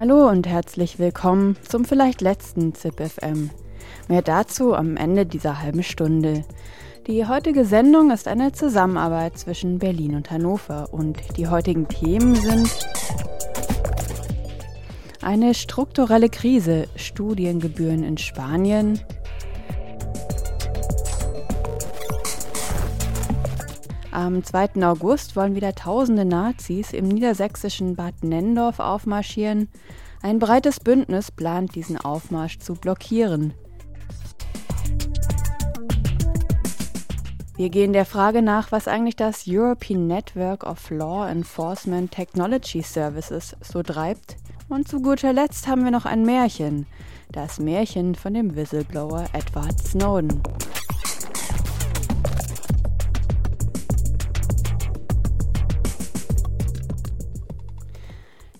Hallo und herzlich willkommen zum vielleicht letzten ZipFM. Mehr dazu am Ende dieser halben Stunde. Die heutige Sendung ist eine Zusammenarbeit zwischen Berlin und Hannover und die heutigen Themen sind eine strukturelle Krise, Studiengebühren in Spanien, Am 2. August wollen wieder tausende Nazis im niedersächsischen Bad Nendorf aufmarschieren. Ein breites Bündnis plant, diesen Aufmarsch zu blockieren. Wir gehen der Frage nach, was eigentlich das European Network of Law Enforcement Technology Services so treibt. Und zu guter Letzt haben wir noch ein Märchen. Das Märchen von dem Whistleblower Edward Snowden.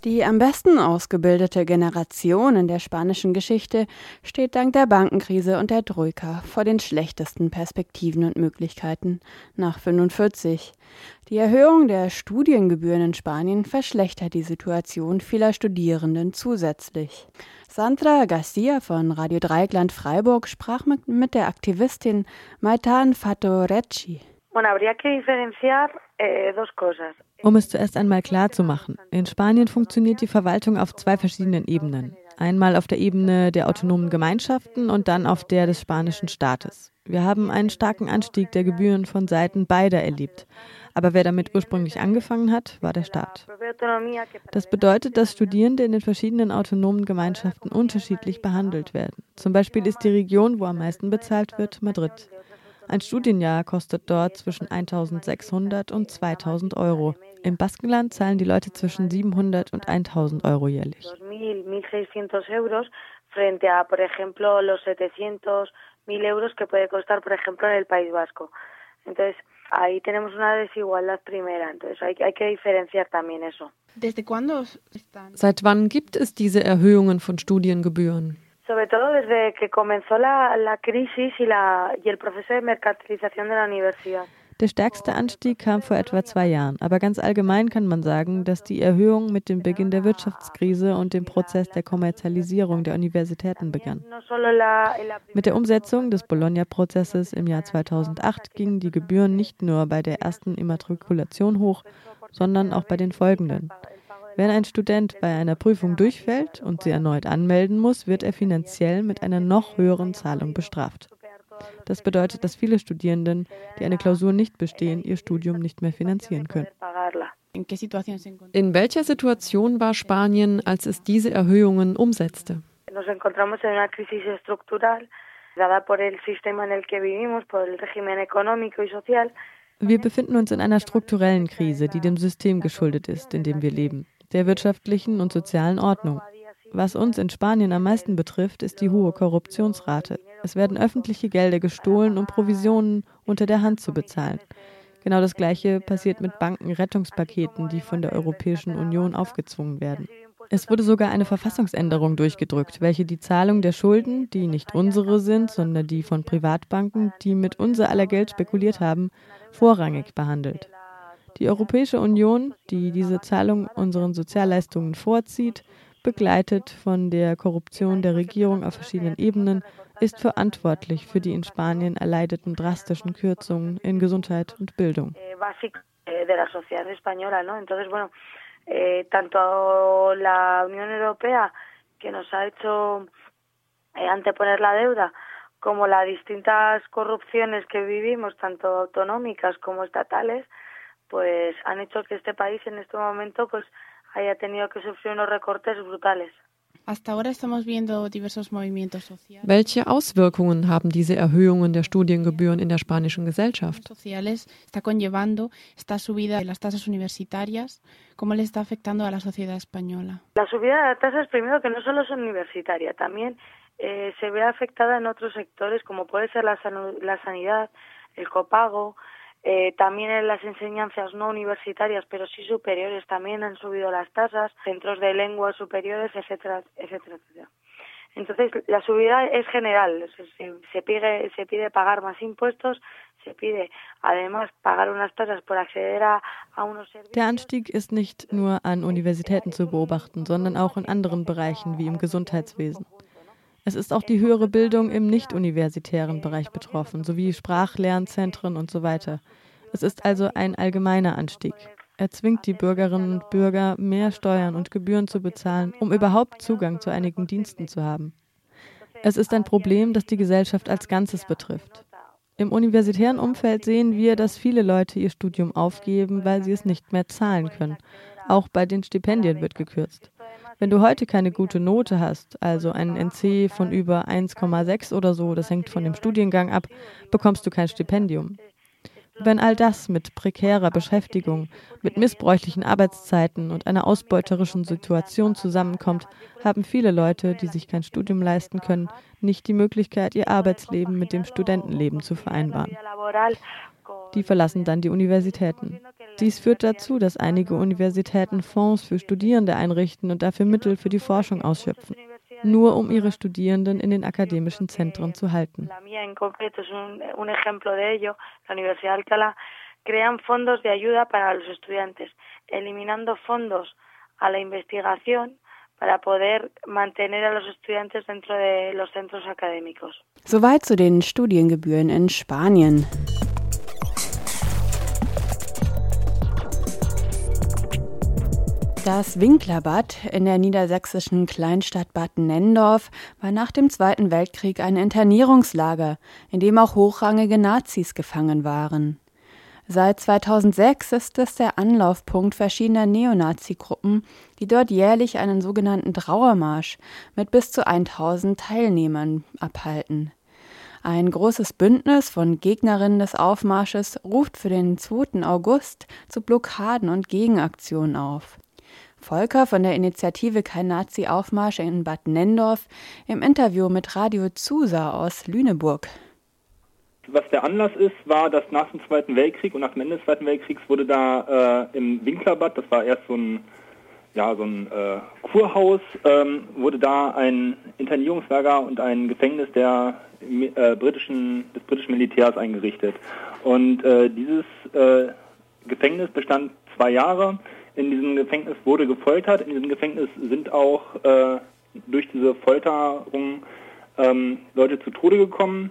Die am besten ausgebildete Generation in der spanischen Geschichte steht dank der Bankenkrise und der Troika vor den schlechtesten Perspektiven und Möglichkeiten nach 45. Die Erhöhung der Studiengebühren in Spanien verschlechtert die Situation vieler Studierenden zusätzlich. Sandra Garcia von Radio Dreieckland Freiburg sprach mit, mit der Aktivistin Maitan Fatorecci. Eh. Um es zuerst einmal klar zu machen, in Spanien funktioniert die Verwaltung auf zwei verschiedenen Ebenen. Einmal auf der Ebene der autonomen Gemeinschaften und dann auf der des spanischen Staates. Wir haben einen starken Anstieg der Gebühren von Seiten beider erlebt. Aber wer damit ursprünglich angefangen hat, war der Staat. Das bedeutet, dass Studierende in den verschiedenen autonomen Gemeinschaften unterschiedlich behandelt werden. Zum Beispiel ist die Region, wo am meisten bezahlt wird, Madrid. Ein Studienjahr kostet dort zwischen 1600 und 2000 Euro. Im Baskenland zahlen die Leute zwischen 700 und 1000 Euro jährlich. 2.000, 1.600 euros frente a, por ejemplo, los 700, 1.000 euros que puede costar, por ejemplo, en el País Vasco. Entonces, ahí tenemos una desigualdad primera. Entonces, hay, hay que diferenciar también eso. ¿Desde cuándo están? Seit wann gibt es diese Erhöhungen von Studiengebühren? Sobre todo desde que comenzó la, la crisis y, la, y el proceso de mercantilización de la universidad. Der stärkste Anstieg kam vor etwa zwei Jahren, aber ganz allgemein kann man sagen, dass die Erhöhung mit dem Beginn der Wirtschaftskrise und dem Prozess der Kommerzialisierung der Universitäten begann. Mit der Umsetzung des Bologna-Prozesses im Jahr 2008 gingen die Gebühren nicht nur bei der ersten Immatrikulation hoch, sondern auch bei den folgenden. Wenn ein Student bei einer Prüfung durchfällt und sie erneut anmelden muss, wird er finanziell mit einer noch höheren Zahlung bestraft. Das bedeutet, dass viele Studierenden, die eine Klausur nicht bestehen, ihr Studium nicht mehr finanzieren können. In welcher Situation war Spanien, als es diese Erhöhungen umsetzte? Nos encontramos en una crisis estructural dada por el sistema en el que vivimos, por el régimen económico y social. Wir befinden uns in einer strukturellen Krise, die dem System geschuldet ist, in dem wir leben, der wirtschaftlichen und sozialen Ordnung. Was uns in Spanien am meisten betrifft, ist die hohe Korruptionsrate. Es werden öffentliche Gelder gestohlen, um Provisionen unter der Hand zu bezahlen. Genau das Gleiche passiert mit Bankenrettungspaketen, die von der Europäischen Union aufgezwungen werden. Es wurde sogar eine Verfassungsänderung durchgedrückt, welche die Zahlung der Schulden, die nicht unsere sind, sondern die von Privatbanken, die mit unser aller Geld spekuliert haben, vorrangig behandelt. Die Europäische Union, die diese Zahlung unseren Sozialleistungen vorzieht, begleitet von der Korruption der Regierung auf verschiedenen Ebenen, ist verantwortlich für die in Spanien erleideten drastischen Kürzungen in Gesundheit und Bildung. eh, eh, eh, tanto la Unión Europea, que nos ha hecho anteponer la deuda, como las distintas corrupciones que vivimos, tanto autonómicas como estatales, pues han hecho que este país en este momento pues haya tenido que sufrir unos recortes brutales. Welche Auswirkungen haben diese Erhöhungen der Studiengebühren in der spanischen Gesellschaft? cómo le está afectando a la sociedad española. La subida de tasas, primero que no solo es universitaria, también eh, se ve afectada en otros sectores como puede ser la, la sanidad, el copago, eh, también en las enseñanzas no universitarias, pero sí superiores, también han subido las tasas, centros de lenguas superiores, etcétera, etcétera, etcétera. Entonces, la subida es general, se, se, pide, se pide pagar más impuestos, se pide además pagar unas tasas por acceder a, a unos servicios. Der Anstieg ist nicht nur an Universitäten zu beobachten, sondern auch in anderen Bereichen wie im Gesundheitswesen. Es ist auch die höhere Bildung im nicht-universitären Bereich betroffen, sowie Sprachlernzentren und so weiter. Es ist also ein allgemeiner Anstieg. Er zwingt die Bürgerinnen und Bürger, mehr Steuern und Gebühren zu bezahlen, um überhaupt Zugang zu einigen Diensten zu haben. Es ist ein Problem, das die Gesellschaft als Ganzes betrifft. Im universitären Umfeld sehen wir, dass viele Leute ihr Studium aufgeben, weil sie es nicht mehr zahlen können. Auch bei den Stipendien wird gekürzt. Wenn du heute keine gute Note hast, also einen NC von über 1,6 oder so, das hängt von dem Studiengang ab, bekommst du kein Stipendium. Wenn all das mit prekärer Beschäftigung, mit missbräuchlichen Arbeitszeiten und einer ausbeuterischen Situation zusammenkommt, haben viele Leute, die sich kein Studium leisten können, nicht die Möglichkeit, ihr Arbeitsleben mit dem Studentenleben zu vereinbaren. Die verlassen dann die Universitäten. Dies führt dazu, dass einige Universitäten Fonds für Studierende einrichten und dafür Mittel für die Forschung ausschöpfen nur um ihre Studierenden in den akademischen Zentren zu halten. crean fondos de ayuda para los estudiantes, eliminando fondos a la investigación para poder mantener a los estudiantes dentro de los centros académicos. Soweit zu den Studiengebühren in Spanien. Das Winklerbad in der niedersächsischen Kleinstadt Bad Nendorf war nach dem Zweiten Weltkrieg ein Internierungslager, in dem auch hochrangige Nazis gefangen waren. Seit 2006 ist es der Anlaufpunkt verschiedener Neonazi-Gruppen, die dort jährlich einen sogenannten Trauermarsch mit bis zu 1000 Teilnehmern abhalten. Ein großes Bündnis von Gegnerinnen des Aufmarsches ruft für den 2. August zu Blockaden und Gegenaktionen auf. Volker von der Initiative Kein Nazi-Aufmarsch in Bad Nendorf im Interview mit Radio Zusa aus Lüneburg. Was der Anlass ist, war, dass nach dem Zweiten Weltkrieg und nach dem Ende des Zweiten Weltkriegs wurde da äh, im Winklerbad, das war erst so ein, ja, so ein äh, Kurhaus, ähm, wurde da ein Internierungslager und ein Gefängnis der äh, britischen, des britischen Militärs eingerichtet. Und äh, dieses äh, Gefängnis bestand zwei Jahre in diesem Gefängnis wurde gefoltert. In diesem Gefängnis sind auch äh, durch diese Folterung ähm, Leute zu Tode gekommen.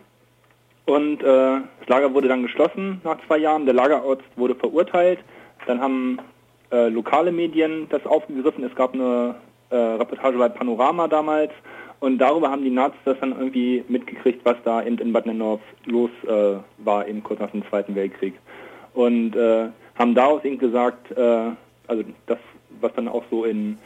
Und äh, das Lager wurde dann geschlossen nach zwei Jahren. Der Lagerarzt wurde verurteilt. Dann haben äh, lokale Medien das aufgegriffen. Es gab eine äh, Reportage bei Panorama damals. Und darüber haben die Nazis das dann irgendwie mitgekriegt, was da eben in Bad Nenndorf los äh, war, eben kurz nach dem Zweiten Weltkrieg. Und äh, haben daraus eben gesagt, äh, also das, was dann auch so in,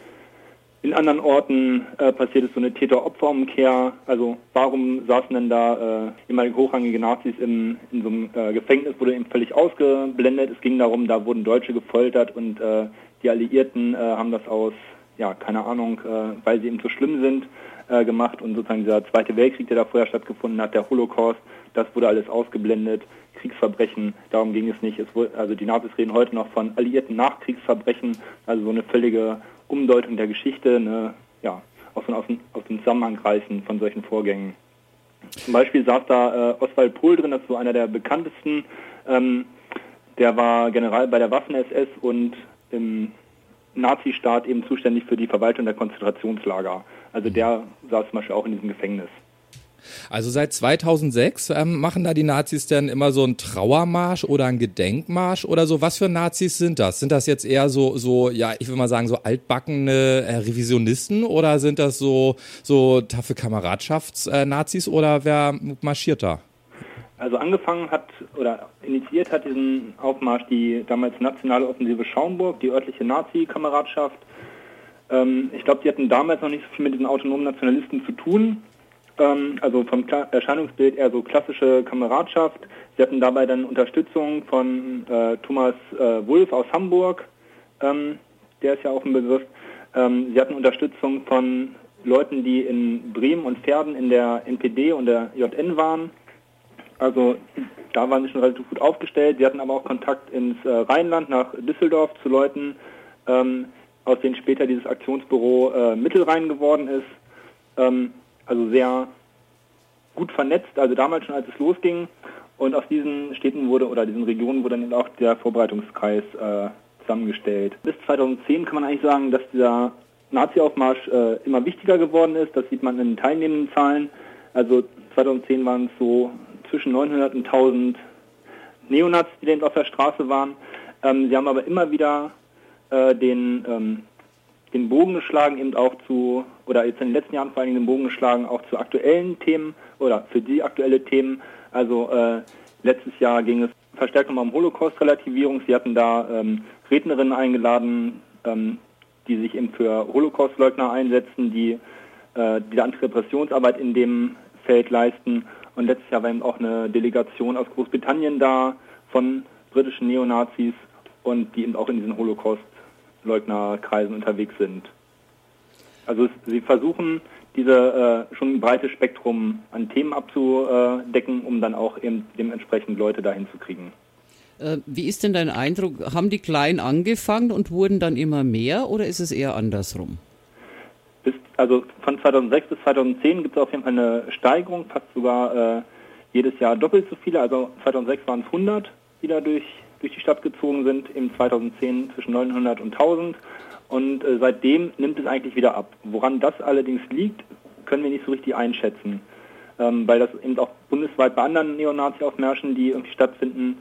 in anderen Orten äh, passiert ist, so eine Täter-Opfer-Umkehr. Also warum saßen denn da äh, ehemalige hochrangige Nazis in, in so einem äh, Gefängnis, wurde eben völlig ausgeblendet. Es ging darum, da wurden Deutsche gefoltert und äh, die Alliierten äh, haben das aus, ja, keine Ahnung, äh, weil sie eben so schlimm sind, äh, gemacht und sozusagen dieser Zweite Weltkrieg, der da vorher stattgefunden hat, der Holocaust, das wurde alles ausgeblendet. Kriegsverbrechen, darum ging es nicht. Es wurde, also die Nazis reden heute noch von alliierten Nachkriegsverbrechen, also so eine völlige Umdeutung der Geschichte, eine, ja, aus, aus, aus dem Zusammenhang reißen von solchen Vorgängen. Zum Beispiel saß da äh, Oswald Pohl drin, das so einer der bekanntesten. Ähm, der war General bei der Waffen-SS und im Nazistaat eben zuständig für die Verwaltung der Konzentrationslager. Also der saß zum Beispiel auch in diesem Gefängnis. Also seit 2006 ähm, machen da die Nazis denn immer so einen Trauermarsch oder einen Gedenkmarsch oder so. Was für Nazis sind das? Sind das jetzt eher so, so ja, ich will mal sagen, so altbackene äh, Revisionisten oder sind das so, so taffe Kameradschafts-Nazis äh, oder wer marschiert da? Also angefangen hat oder initiiert hat diesen Aufmarsch die damals nationale Offensive Schaumburg, die örtliche Nazi-Kameradschaft Ähm, ich glaube, die hatten damals noch nicht so viel mit diesen autonomen Nationalisten zu tun. Ähm, also vom Kla Erscheinungsbild eher so klassische Kameradschaft. Sie hatten dabei dann Unterstützung von äh, Thomas äh, Wulff aus Hamburg, ähm, der ist ja auch ein Begriff. Ähm, sie hatten Unterstützung von Leuten, die in Bremen und Pferden in der NPD und der JN waren. Also da waren sie schon relativ gut aufgestellt. Sie hatten aber auch Kontakt ins äh, Rheinland, nach Düsseldorf zu Leuten, ähm, aus denen später dieses Aktionsbüro äh, Mittelrhein geworden ist. Ähm, also sehr gut vernetzt, also damals schon, als es losging. Und aus diesen Städten wurde oder diesen Regionen wurde dann auch der Vorbereitungskreis äh, zusammengestellt. Bis 2010 kann man eigentlich sagen, dass dieser Nazi-Aufmarsch äh, immer wichtiger geworden ist. Das sieht man in den teilnehmenden Zahlen. Also 2010 waren es so zwischen 900 und 1000 Neonazis, die eben auf der Straße waren. Ähm, sie haben aber immer wieder äh, den, ähm, den Bogen geschlagen, eben auch zu, oder jetzt in den letzten Jahren vor allem den Bogen geschlagen, auch zu aktuellen Themen oder für die aktuelle Themen. Also äh, letztes Jahr ging es verstärkt nochmal um Holocaust-Relativierung. Sie hatten da ähm, Rednerinnen eingeladen, ähm, die sich eben für Holocaust-Leugner einsetzen, die äh, die Antirepressionsarbeit in dem Feld leisten. Und letztes Jahr war eben auch eine Delegation aus Großbritannien da von britischen Neonazis und die eben auch in diesen Holocaust-Leugnerkreisen unterwegs sind. Also sie versuchen, diese äh, schon ein breites Spektrum an Themen abzudecken, um dann auch eben dementsprechend Leute dahin zu kriegen. Äh, wie ist denn dein Eindruck? Haben die klein angefangen und wurden dann immer mehr oder ist es eher andersrum? Bis, also von 2006 bis 2010 gibt es auf jeden Fall eine Steigerung, fast sogar äh, jedes Jahr doppelt so viele. Also 2006 waren es 100, die da durch, die Stadt gezogen sind, im 2010 zwischen 900 und 1000 und äh, seitdem nimmt es eigentlich wieder ab. Woran das allerdings liegt, können wir nicht so richtig einschätzen, ähm, weil das eben auch bundesweit bei anderen Neonazi-Aufmärschen, die irgendwie stattfinden,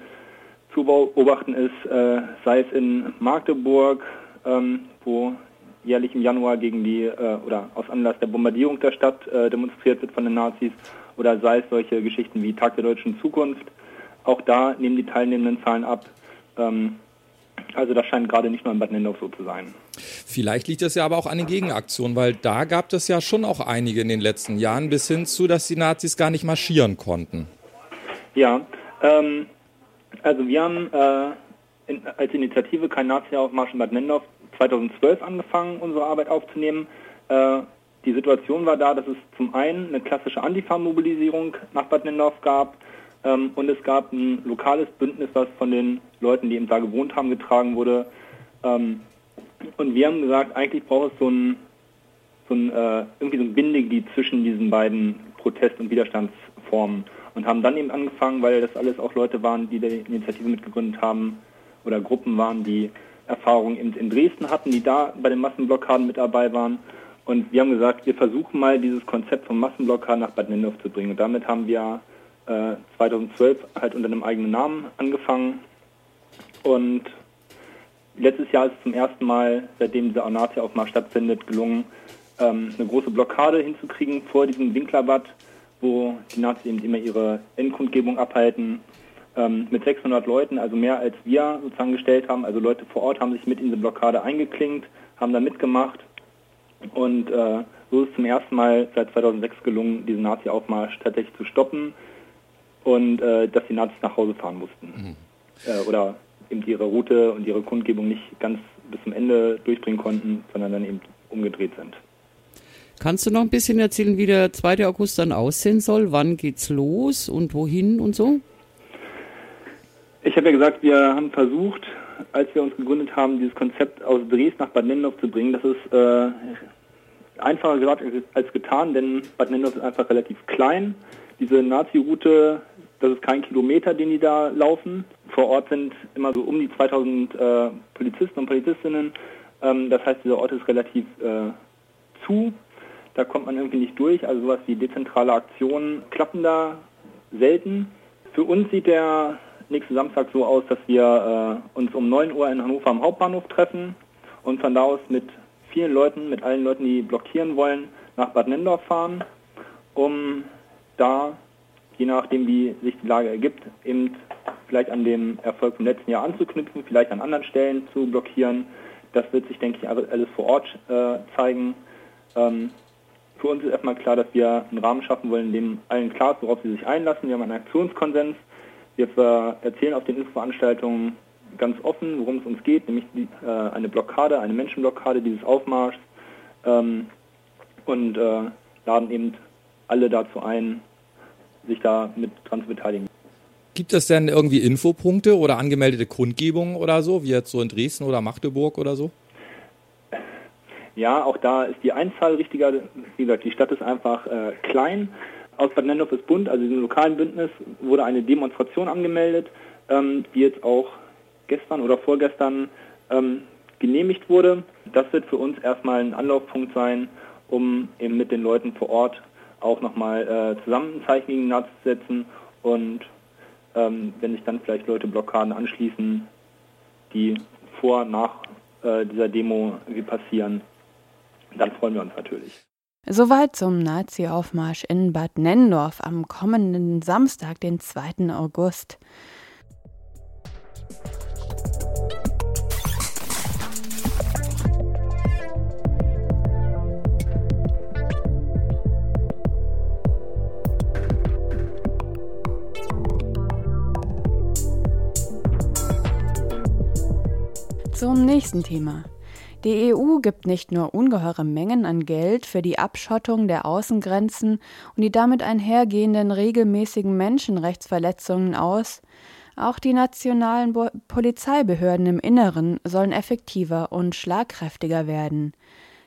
zu beobachten ist, äh, sei es in Magdeburg, ähm, wo jährlich im Januar gegen die äh, oder aus Anlass der Bombardierung der Stadt äh, demonstriert wird von den Nazis, oder sei es solche Geschichten wie Tag der deutschen Zukunft. Auch da nehmen die teilnehmenden Zahlen ab. Ähm, also das scheint gerade nicht nur in Bad Nendorf so zu sein. Vielleicht liegt es ja aber auch an den Gegenaktionen, weil da gab es ja schon auch einige in den letzten Jahren, bis hin zu, dass die Nazis gar nicht marschieren konnten. Ja, ähm, also wir haben äh, in, als Initiative Kein Nazi-Aufmarsch in Bad Nendorf 2012 angefangen, unsere Arbeit aufzunehmen. Äh, die Situation war da, dass es zum einen eine klassische Antifa-Mobilisierung nach Bad Nendorf gab ähm, und es gab ein lokales Bündnis, was von den Leuten, die eben da gewohnt haben, getragen wurde. Ähm, und wir haben gesagt, eigentlich braucht es so ein, so ein äh, irgendwie so ein Bindeglied zwischen diesen beiden Protest- und Widerstandsformen und haben dann eben angefangen, weil das alles auch Leute waren, die die Initiative mitgegründet haben oder Gruppen waren, die Erfahrungen in, in Dresden hatten, die da bei den Massenblockaden mit dabei waren. Und wir haben gesagt, wir versuchen mal dieses Konzept von Massenblockaden nach Bad Nendorf zu bringen. Und damit haben wir äh, 2012 halt unter einem eigenen Namen angefangen. Und letztes Jahr ist es zum ersten Mal, seitdem dieser Nazi-Aufmarsch stattfindet, gelungen, ähm, eine große Blockade hinzukriegen vor diesem Winklerbad, wo die Nazis eben immer ihre Endkundgebung abhalten, ähm, mit 600 Leuten, also mehr als wir sozusagen gestellt haben. Also Leute vor Ort haben sich mit in diese Blockade eingeklinkt, haben da mitgemacht und äh, so ist es zum ersten Mal seit 2006 gelungen, diesen Nazi-Aufmarsch tatsächlich zu stoppen und äh, dass die Nazis nach Hause fahren mussten. Mhm. Äh, oder eben ihre Route und ihre Kundgebung nicht ganz bis zum Ende durchbringen konnten, sondern dann eben umgedreht sind. Kannst du noch ein bisschen erzählen, wie der 2. August dann aussehen soll? Wann geht's los und wohin und so? Ich habe ja gesagt, wir haben versucht, als wir uns gegründet haben, dieses Konzept aus Dresden nach Bad Nendorf zu bringen. Das ist äh, einfacher gesagt als getan, denn Bad Nendorf ist einfach relativ klein. Diese Nazi-Route, das ist kein Kilometer, den die da laufen. Vor Ort sind immer so um die 2000 äh, Polizisten und Polizistinnen. Ähm, das heißt, dieser Ort ist relativ äh, zu. Da kommt man irgendwie nicht durch. Also sowas wie dezentrale Aktionen klappen da selten. Für uns sieht der nächste Samstag so aus, dass wir äh, uns um 9 Uhr in Hannover am Hauptbahnhof treffen und von da aus mit vielen Leuten, mit allen Leuten, die blockieren wollen, nach Bad Nendorf fahren, um da, je nachdem wie sich die Lage ergibt, eben vielleicht an dem Erfolg vom letzten Jahr anzuknüpfen, vielleicht an anderen Stellen zu blockieren, Das wird sich, denke ich, alles vor Ort äh, zeigen. Ähm, für uns ist erstmal klar, dass wir einen Rahmen schaffen wollen, in dem allen klar ist, worauf sie sich einlassen. Wir haben einen Aktionskonsens. Wir erzählen auf den Infoveranstaltungen ganz offen, worum es uns geht, nämlich die, äh, eine Blockade, eine Menschenblockade dieses Aufmarschs ähm, und äh, laden eben alle dazu ein, sich da mit dran zu beteiligen. Gibt es denn irgendwie Infopunkte oder angemeldete Kundgebungen oder so, wie jetzt so in Dresden oder Magdeburg oder so? Ja, auch da ist die Einzahl richtiger. Wie gesagt, die Stadt ist einfach äh, klein. Aus Bad Nendorf ist Bund, also diesem lokalen Bündnis, wurde eine Demonstration angemeldet, ähm, die jetzt auch gestern oder vorgestern ähm, genehmigt wurde. Das wird für uns erstmal ein Anlaufpunkt sein, um eben mit den Leuten vor Ort auch nochmal äh, zusammen ein Zeichen gegen Nazis setzen und ähm, wenn sich dann vielleicht Leute Blockaden anschließen, die vor, nach äh, dieser Demo passieren, dann freuen wir uns natürlich. Soweit zum Nazi-Aufmarsch in Bad Nendorf am kommenden Samstag, den 2. August. Zum nächsten Thema. Die EU gibt nicht nur ungeheure Mengen an Geld für die Abschottung der Außengrenzen und die damit einhergehenden regelmäßigen Menschenrechtsverletzungen aus, auch die nationalen Bo Polizeibehörden im Inneren sollen effektiver und schlagkräftiger werden.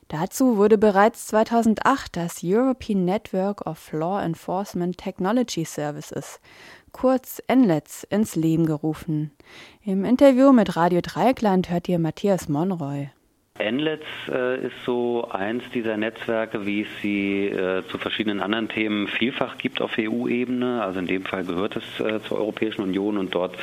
Dazu wurde bereits 2008 das European Network of Law Enforcement Technology Services kurz NLETS, ins Leben gerufen. Im Interview mit Radio Dreikland hört ihr Matthias Monroy. NLETS äh, ist so eins dieser Netzwerke, wie es sie äh, zu verschiedenen anderen Themen vielfach gibt auf EU-Ebene. Also in dem Fall gehört es äh, zur Europäischen Union und dort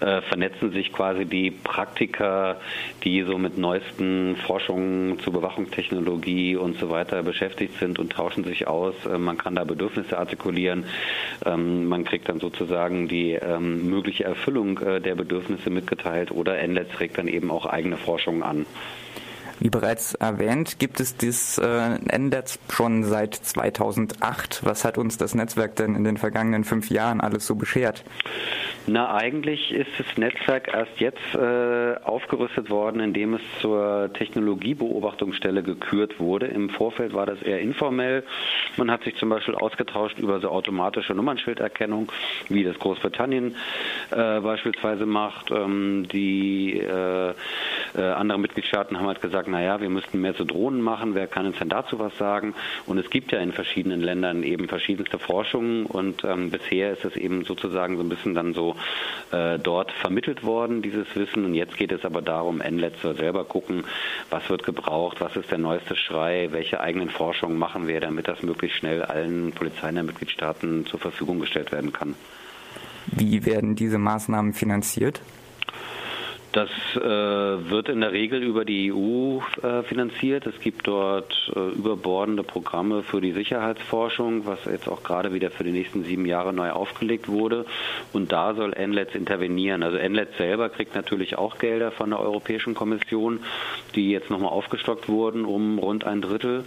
äh, vernetzen sich quasi die Praktiker, die so mit neuesten Forschungen zur Bewachungstechnologie und so weiter beschäftigt sind und tauschen sich aus. Äh, man kann da Bedürfnisse artikulieren. Ähm, man kriegt dann sozusagen die ähm, mögliche Erfüllung äh, der Bedürfnisse mitgeteilt oder NLETS regt dann eben auch eigene Forschungen an. Wie bereits erwähnt, gibt es das äh, NNetz schon seit 2008. Was hat uns das Netzwerk denn in den vergangenen fünf Jahren alles so beschert? Na, eigentlich ist das Netzwerk erst jetzt äh, aufgerüstet worden, indem es zur Technologiebeobachtungsstelle gekürt wurde. Im Vorfeld war das eher informell. Man hat sich zum Beispiel ausgetauscht über so automatische Nummernschilderkennung, wie das Großbritannien äh, beispielsweise macht. Ähm, die äh, äh anderen Mitgliedstaaten haben halt gesagt, naja, wir müssten mehr zu Drohnen machen, wer kann uns denn dazu was sagen? Und es gibt ja in verschiedenen Ländern eben verschiedenste Forschungen und ähm, bisher ist es eben sozusagen so ein bisschen dann so äh, dort vermittelt worden, dieses Wissen. Und jetzt geht es aber darum, NLET soll selber gucken, was wird gebraucht, was ist der neueste Schrei, welche eigenen Forschungen machen wir, damit das möglichst schnell allen Polizeien der Mitgliedstaaten zur Verfügung gestellt werden kann. Wie werden diese Maßnahmen finanziert? Das äh, wird in der Regel über die EU äh, finanziert. Es gibt dort äh, überbordende Programme für die Sicherheitsforschung, was jetzt auch gerade wieder für die nächsten sieben Jahre neu aufgelegt wurde. Und da soll NLETS intervenieren. Also NLETS selber kriegt natürlich auch Gelder von der Europäischen Kommission, die jetzt nochmal aufgestockt wurden um rund ein Drittel.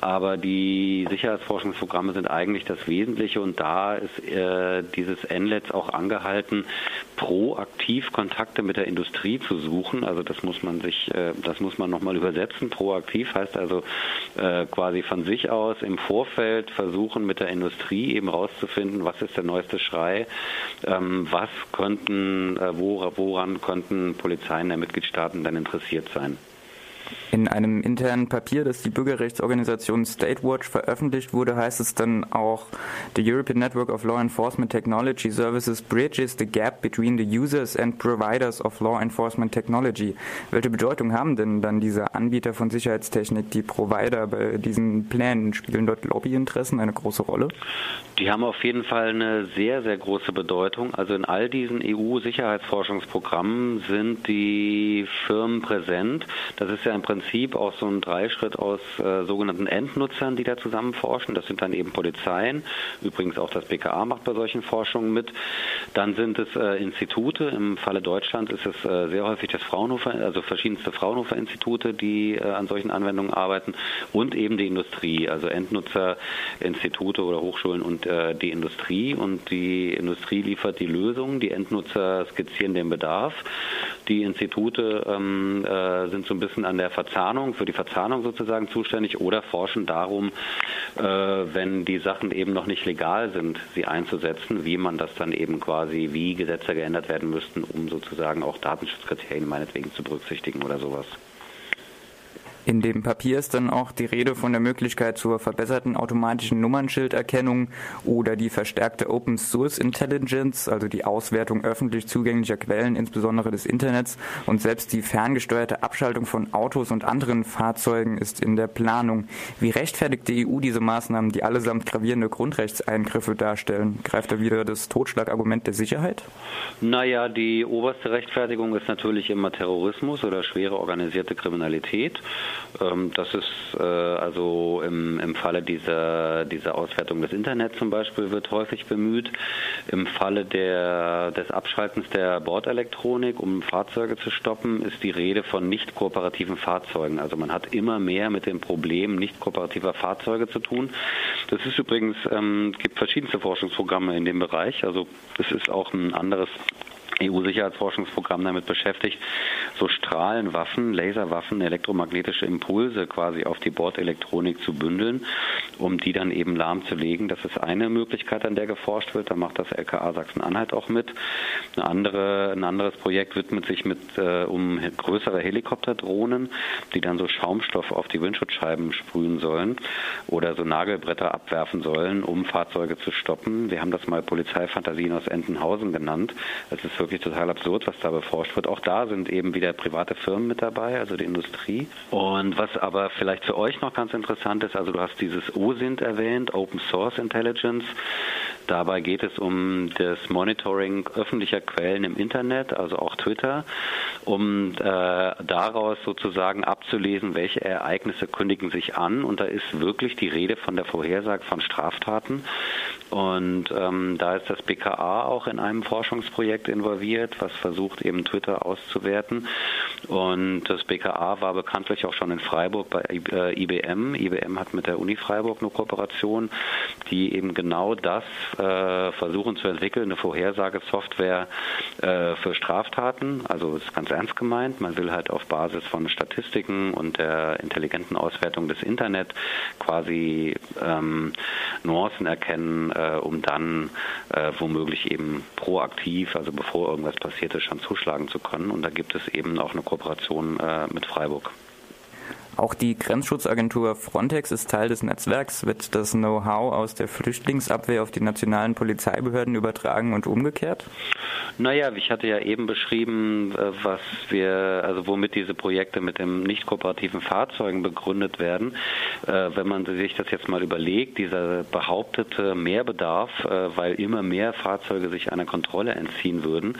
Aber die Sicherheitsforschungsprogramme sind eigentlich das Wesentliche und da ist äh, dieses NLETS auch angehalten, proaktiv Kontakte mit der Industrie zu suchen. Also das muss man sich, äh, das muss man nochmal übersetzen. Proaktiv heißt also äh, quasi von sich aus im Vorfeld versuchen mit der Industrie eben rauszufinden, was ist der neueste Schrei, ähm, was könnten, äh, woran könnten Polizeien der Mitgliedstaaten dann interessiert sein. In einem internen Papier, das die Bürgerrechtsorganisation Statewatch veröffentlicht wurde, heißt es dann auch, The European Network of Law Enforcement Technology Services bridges the gap between the users and providers of law enforcement technology. Welche Bedeutung haben denn dann diese Anbieter von Sicherheitstechnik, die Provider bei diesen Plänen? Spielen dort Lobbyinteressen eine große Rolle? Die haben auf jeden Fall eine sehr, sehr große Bedeutung. Also in all diesen EU-Sicherheitsforschungsprogrammen sind die Firmen präsent. Das ist ja im Prinzip auch so ein Dreischritt aus äh, sogenannten Endnutzern, die da zusammen forschen. Das sind dann eben Polizeien, übrigens auch das BKA macht bei solchen Forschungen mit. Dann sind es äh, Institute. Im Falle Deutschlands ist es äh, sehr häufig das Fraunhofer, also verschiedenste Fraunhofer-Institute, die äh, an solchen Anwendungen arbeiten und eben die Industrie, also Endnutzerinstitute oder Hochschulen und äh, die Industrie. Und die Industrie liefert die Lösungen, die Endnutzer skizzieren den Bedarf. Die Institute ähm, äh, sind so ein bisschen an der Verzahnung, für die Verzahnung sozusagen zuständig oder forschen darum, äh, wenn die Sachen eben noch nicht legal sind, sie einzusetzen, wie man das dann eben quasi, wie Gesetze geändert werden müssten, um sozusagen auch Datenschutzkriterien meinetwegen zu berücksichtigen oder sowas. In dem Papier ist dann auch die Rede von der Möglichkeit zur verbesserten automatischen Nummernschilderkennung oder die verstärkte Open Source Intelligence, also die Auswertung öffentlich zugänglicher Quellen, insbesondere des Internets. Und selbst die ferngesteuerte Abschaltung von Autos und anderen Fahrzeugen ist in der Planung. Wie rechtfertigt die EU diese Maßnahmen, die allesamt gravierende Grundrechtseingriffe darstellen? Greift da wieder das Totschlagargument der Sicherheit? Naja, die oberste Rechtfertigung ist natürlich immer Terrorismus oder schwere organisierte Kriminalität. Ähm, das ist äh, also im, im Falle dieser, dieser Auswertung des Internets zum Beispiel wird häufig bemüht. Im Falle der, des Abschaltens der Bordelektronik, um Fahrzeuge zu stoppen, ist die Rede von nicht kooperativen Fahrzeugen. Also man hat immer mehr mit dem Problem nicht kooperativer Fahrzeuge zu tun. Das ist übrigens, ähm, gibt verschiedenste Forschungsprogramme in dem Bereich. Also es ist auch ein anderes EU-Sicherheitsforschungsprogramm damit beschäftigt, so Strahlenwaffen, Laserwaffen, elektromagnetische Impulse quasi auf die Bordelektronik zu bündeln, um die dann eben lahmzulegen. Das ist eine Möglichkeit, an der geforscht wird. Da macht das LKA Sachsen-Anhalt auch mit. Eine andere, ein anderes Projekt widmet sich mit äh, um größere Helikopterdrohnen, die dann so Schaumstoff auf die Windschutzscheiben sprühen sollen oder so Nagelbretter abwerfen sollen, um Fahrzeuge zu stoppen. Wir haben das mal Polizeifantasien aus Entenhausen genannt. Es ist wirklich total absurd, was da beforscht wird. Auch da sind eben wieder private Firmen mit dabei, also die Industrie. Und was aber vielleicht für euch noch ganz interessant ist, also du hast dieses OSINT erwähnt, Open Source Intelligence. Dabei geht es um das Monitoring öffentlicher Quellen im Internet, also auch Twitter, um äh, daraus sozusagen abzulesen, welche Ereignisse kündigen sich an. Und da ist wirklich die Rede von der Vorhersage von Straftaten. Und ähm, da ist das BKA auch in einem Forschungsprojekt involviert, was versucht eben Twitter auszuwerten. Und das BKA war bekanntlich auch schon in Freiburg bei IBM. Äh, IBM hat mit der Uni Freiburg eine Kooperation, die eben genau das äh, versuchen zu entwickeln, eine Vorhersagesoftware äh, für Straftaten. Also ist ganz ernst gemeint. Man will halt auf Basis von Statistiken und der intelligenten Auswertung des Internet quasi ähm, Nuancen erkennen, äh, um dann äh, womöglich eben proaktiv, also bevor irgendwas passiert ist, schon zuschlagen zu können. Und da gibt es eben auch eine Kooperation äh, mit Freiburg. Auch die Grenzschutzagentur Frontex ist Teil des Netzwerks. Wird das Know-how aus der Flüchtlingsabwehr auf die nationalen Polizeibehörden übertragen und umgekehrt? Naja, ich hatte ja eben beschrieben, äh, was wir, also womit diese Projekte mit den nicht kooperativen Fahrzeugen begründet werden. Äh, wenn man sich das jetzt mal überlegt, dieser behauptete Mehrbedarf, äh, weil immer mehr Fahrzeuge sich einer Kontrolle entziehen würden,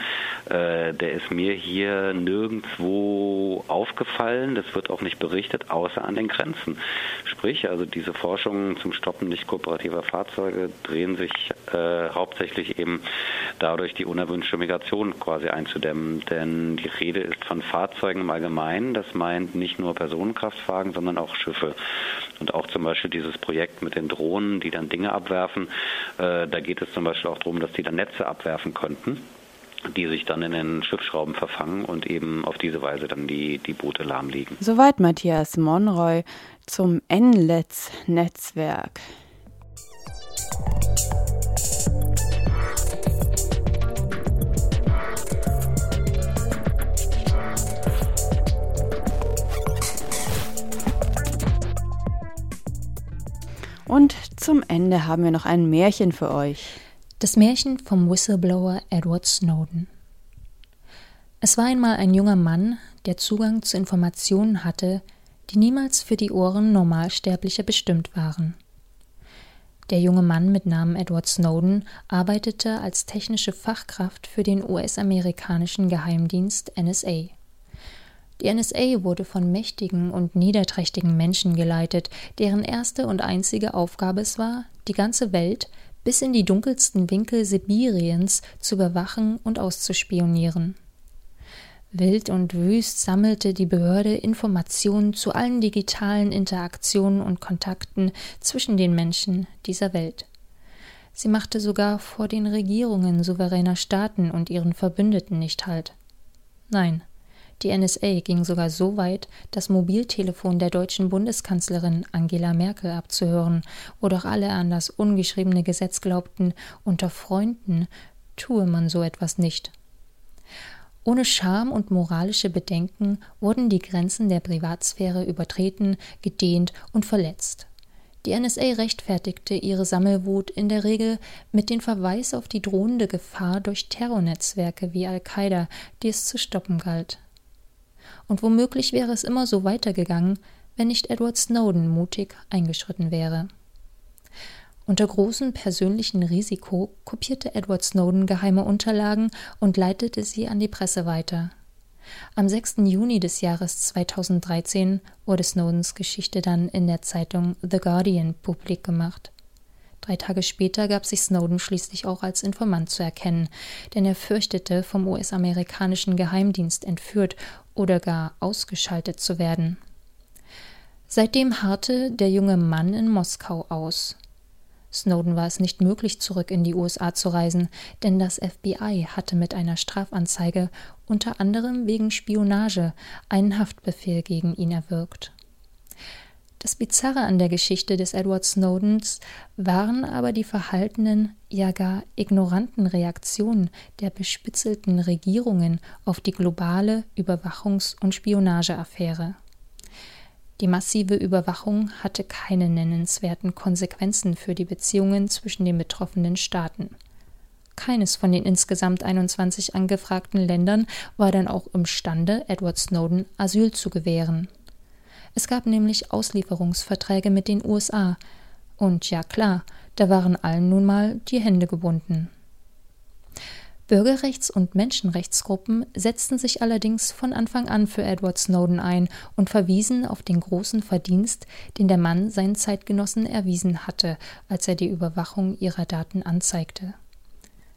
der ist mir hier nirgendwo aufgefallen. Das wird auch nicht berichtet außer an den Grenzen. Sprich, also diese Forschungen zum Stoppen nicht kooperativer Fahrzeuge drehen sich äh, hauptsächlich eben dadurch, die unerwünschte Migration quasi einzudämmen. Denn die Rede ist von Fahrzeugen im Allgemeinen. Das meint nicht nur Personenkraftwagen, sondern auch Schiffe. Und auch zum Beispiel dieses Projekt mit den Drohnen, die dann Dinge abwerfen. Äh, da geht es zum Beispiel auch darum, dass die dann Netze abwerfen könnten die sich dann in den Schiffsschrauben verfangen und eben auf diese Weise dann die, die Boote lahmlegen. Soweit Matthias Monroy zum NLETS-Netzwerk. Und zum Ende haben wir noch ein Märchen für euch. Das Märchen vom Whistleblower Edward Snowden. Es war einmal ein junger Mann, der Zugang zu Informationen hatte, die niemals für die Ohren Normalsterblicher bestimmt waren. Der junge Mann mit Namen Edward Snowden arbeitete als technische Fachkraft für den US-amerikanischen Geheimdienst NSA. Die NSA wurde von mächtigen und niederträchtigen Menschen geleitet, deren erste und einzige Aufgabe es war, die ganze Welt bis in die dunkelsten Winkel Sibiriens zu überwachen und auszuspionieren. Wild und wüst sammelte die Behörde Informationen zu allen digitalen Interaktionen und Kontakten zwischen den Menschen dieser Welt. Sie machte sogar vor den Regierungen souveräner Staaten und ihren Verbündeten nicht Halt. Nein, die NSA ging sogar so weit, das Mobiltelefon der deutschen Bundeskanzlerin Angela Merkel abzuhören, wo doch alle an das ungeschriebene Gesetz glaubten, unter Freunden tue man so etwas nicht. Ohne Scham und moralische Bedenken wurden die Grenzen der Privatsphäre übertreten, gedehnt und verletzt. Die NSA rechtfertigte ihre Sammelwut in der Regel mit dem Verweis auf die drohende Gefahr durch Terrornetzwerke wie Al-Qaida, die es zu stoppen galt. Und womöglich wäre es immer so weitergegangen, wenn nicht Edward Snowden mutig eingeschritten wäre. Unter großem persönlichen Risiko kopierte Edward Snowden geheime Unterlagen und leitete sie an die Presse weiter. Am 6. Juni des Jahres 2013 wurde Snowdens Geschichte dann in der Zeitung The Guardian publik gemacht. Drei Tage später gab sich Snowden schließlich auch als Informant zu erkennen, denn er fürchtete, vom US-amerikanischen Geheimdienst entführt oder gar ausgeschaltet zu werden. Seitdem harrte der junge Mann in Moskau aus. Snowden war es nicht möglich, zurück in die USA zu reisen, denn das FBI hatte mit einer Strafanzeige unter anderem wegen Spionage einen Haftbefehl gegen ihn erwirkt. Das Bizarre an der Geschichte des Edward Snowdens waren aber die verhaltenen, ja gar ignoranten Reaktionen der bespitzelten Regierungen auf die globale Überwachungs- und Spionageaffäre. Die massive Überwachung hatte keine nennenswerten Konsequenzen für die Beziehungen zwischen den betroffenen Staaten. Keines von den insgesamt 21 angefragten Ländern war dann auch imstande, Edward Snowden Asyl zu gewähren. Es gab nämlich Auslieferungsverträge mit den USA, und ja klar, da waren allen nun mal die Hände gebunden. Bürgerrechts- und Menschenrechtsgruppen setzten sich allerdings von Anfang an für Edward Snowden ein und verwiesen auf den großen Verdienst, den der Mann seinen Zeitgenossen erwiesen hatte, als er die Überwachung ihrer Daten anzeigte.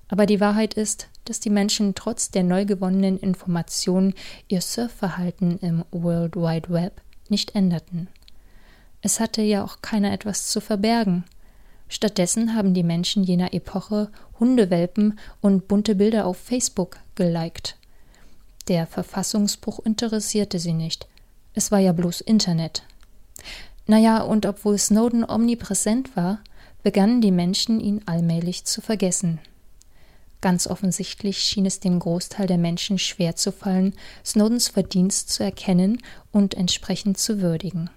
Aber die Wahrheit ist, dass die Menschen trotz der neu gewonnenen Informationen ihr Surfverhalten im World Wide Web nicht änderten. Es hatte ja auch keiner etwas zu verbergen. Stattdessen haben die Menschen jener Epoche Hundewelpen und bunte Bilder auf Facebook geliked. Der Verfassungsbruch interessierte sie nicht. Es war ja bloß Internet. Naja, und obwohl Snowden omnipräsent war, begannen die Menschen ihn allmählich zu vergessen. Ganz offensichtlich schien es dem Großteil der Menschen schwer zu fallen, Snowdens Verdienst zu erkennen und entsprechend zu würdigen.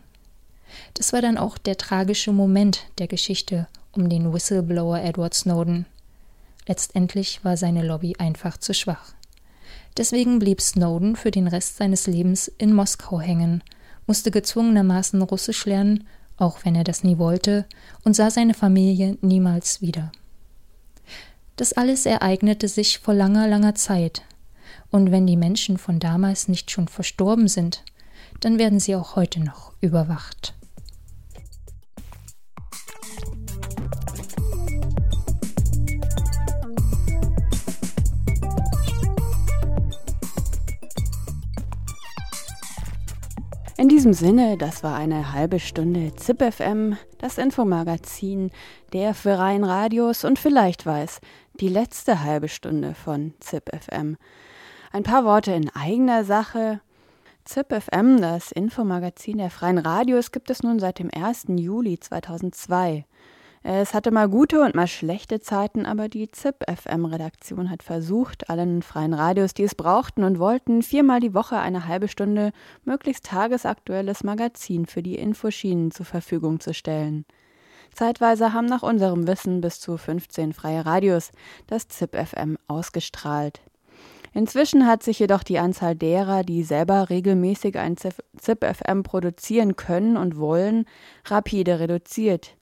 Das war dann auch der tragische Moment der Geschichte um den Whistleblower Edward Snowden. Letztendlich war seine Lobby einfach zu schwach. Deswegen blieb Snowden für den Rest seines Lebens in Moskau hängen, musste gezwungenermaßen Russisch lernen, auch wenn er das nie wollte, und sah seine Familie niemals wieder. Das alles ereignete sich vor langer, langer Zeit, und wenn die Menschen von damals nicht schon verstorben sind, dann werden sie auch heute noch überwacht. In diesem Sinne, das war eine halbe Stunde ZipFM, das Infomagazin der freien Radios und vielleicht weiß die letzte halbe Stunde von ZipFM. Ein paar Worte in eigener Sache. ZipFM, das Infomagazin der freien Radios, gibt es nun seit dem 1. Juli 2002. Es hatte mal gute und mal schlechte Zeiten, aber die ZIP-FM-Redaktion hat versucht, allen freien Radios, die es brauchten und wollten, viermal die Woche eine halbe Stunde möglichst tagesaktuelles Magazin für die Infoschienen zur Verfügung zu stellen. Zeitweise haben nach unserem Wissen bis zu 15 freie Radios das ZIP-FM ausgestrahlt. Inzwischen hat sich jedoch die Anzahl derer, die selber regelmäßig ein ZIP-FM produzieren können und wollen, rapide reduziert.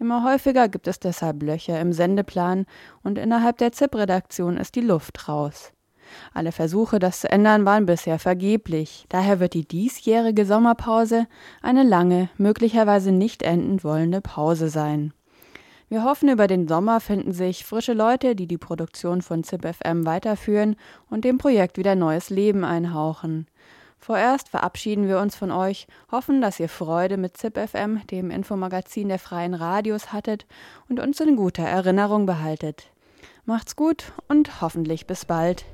Immer häufiger gibt es deshalb Löcher im Sendeplan und innerhalb der ZIP-Redaktion ist die Luft raus. Alle Versuche, das zu ändern, waren bisher vergeblich. Daher wird die diesjährige Sommerpause eine lange, möglicherweise nicht enden wollende Pause sein. Wir hoffen, über den Sommer finden sich frische Leute, die die Produktion von ZipFM weiterführen und dem Projekt wieder neues Leben einhauchen. Vorerst verabschieden wir uns von euch, hoffen, dass ihr Freude mit ZipFM, dem Infomagazin der freien Radios, hattet und uns in guter Erinnerung behaltet. Macht's gut und hoffentlich bis bald.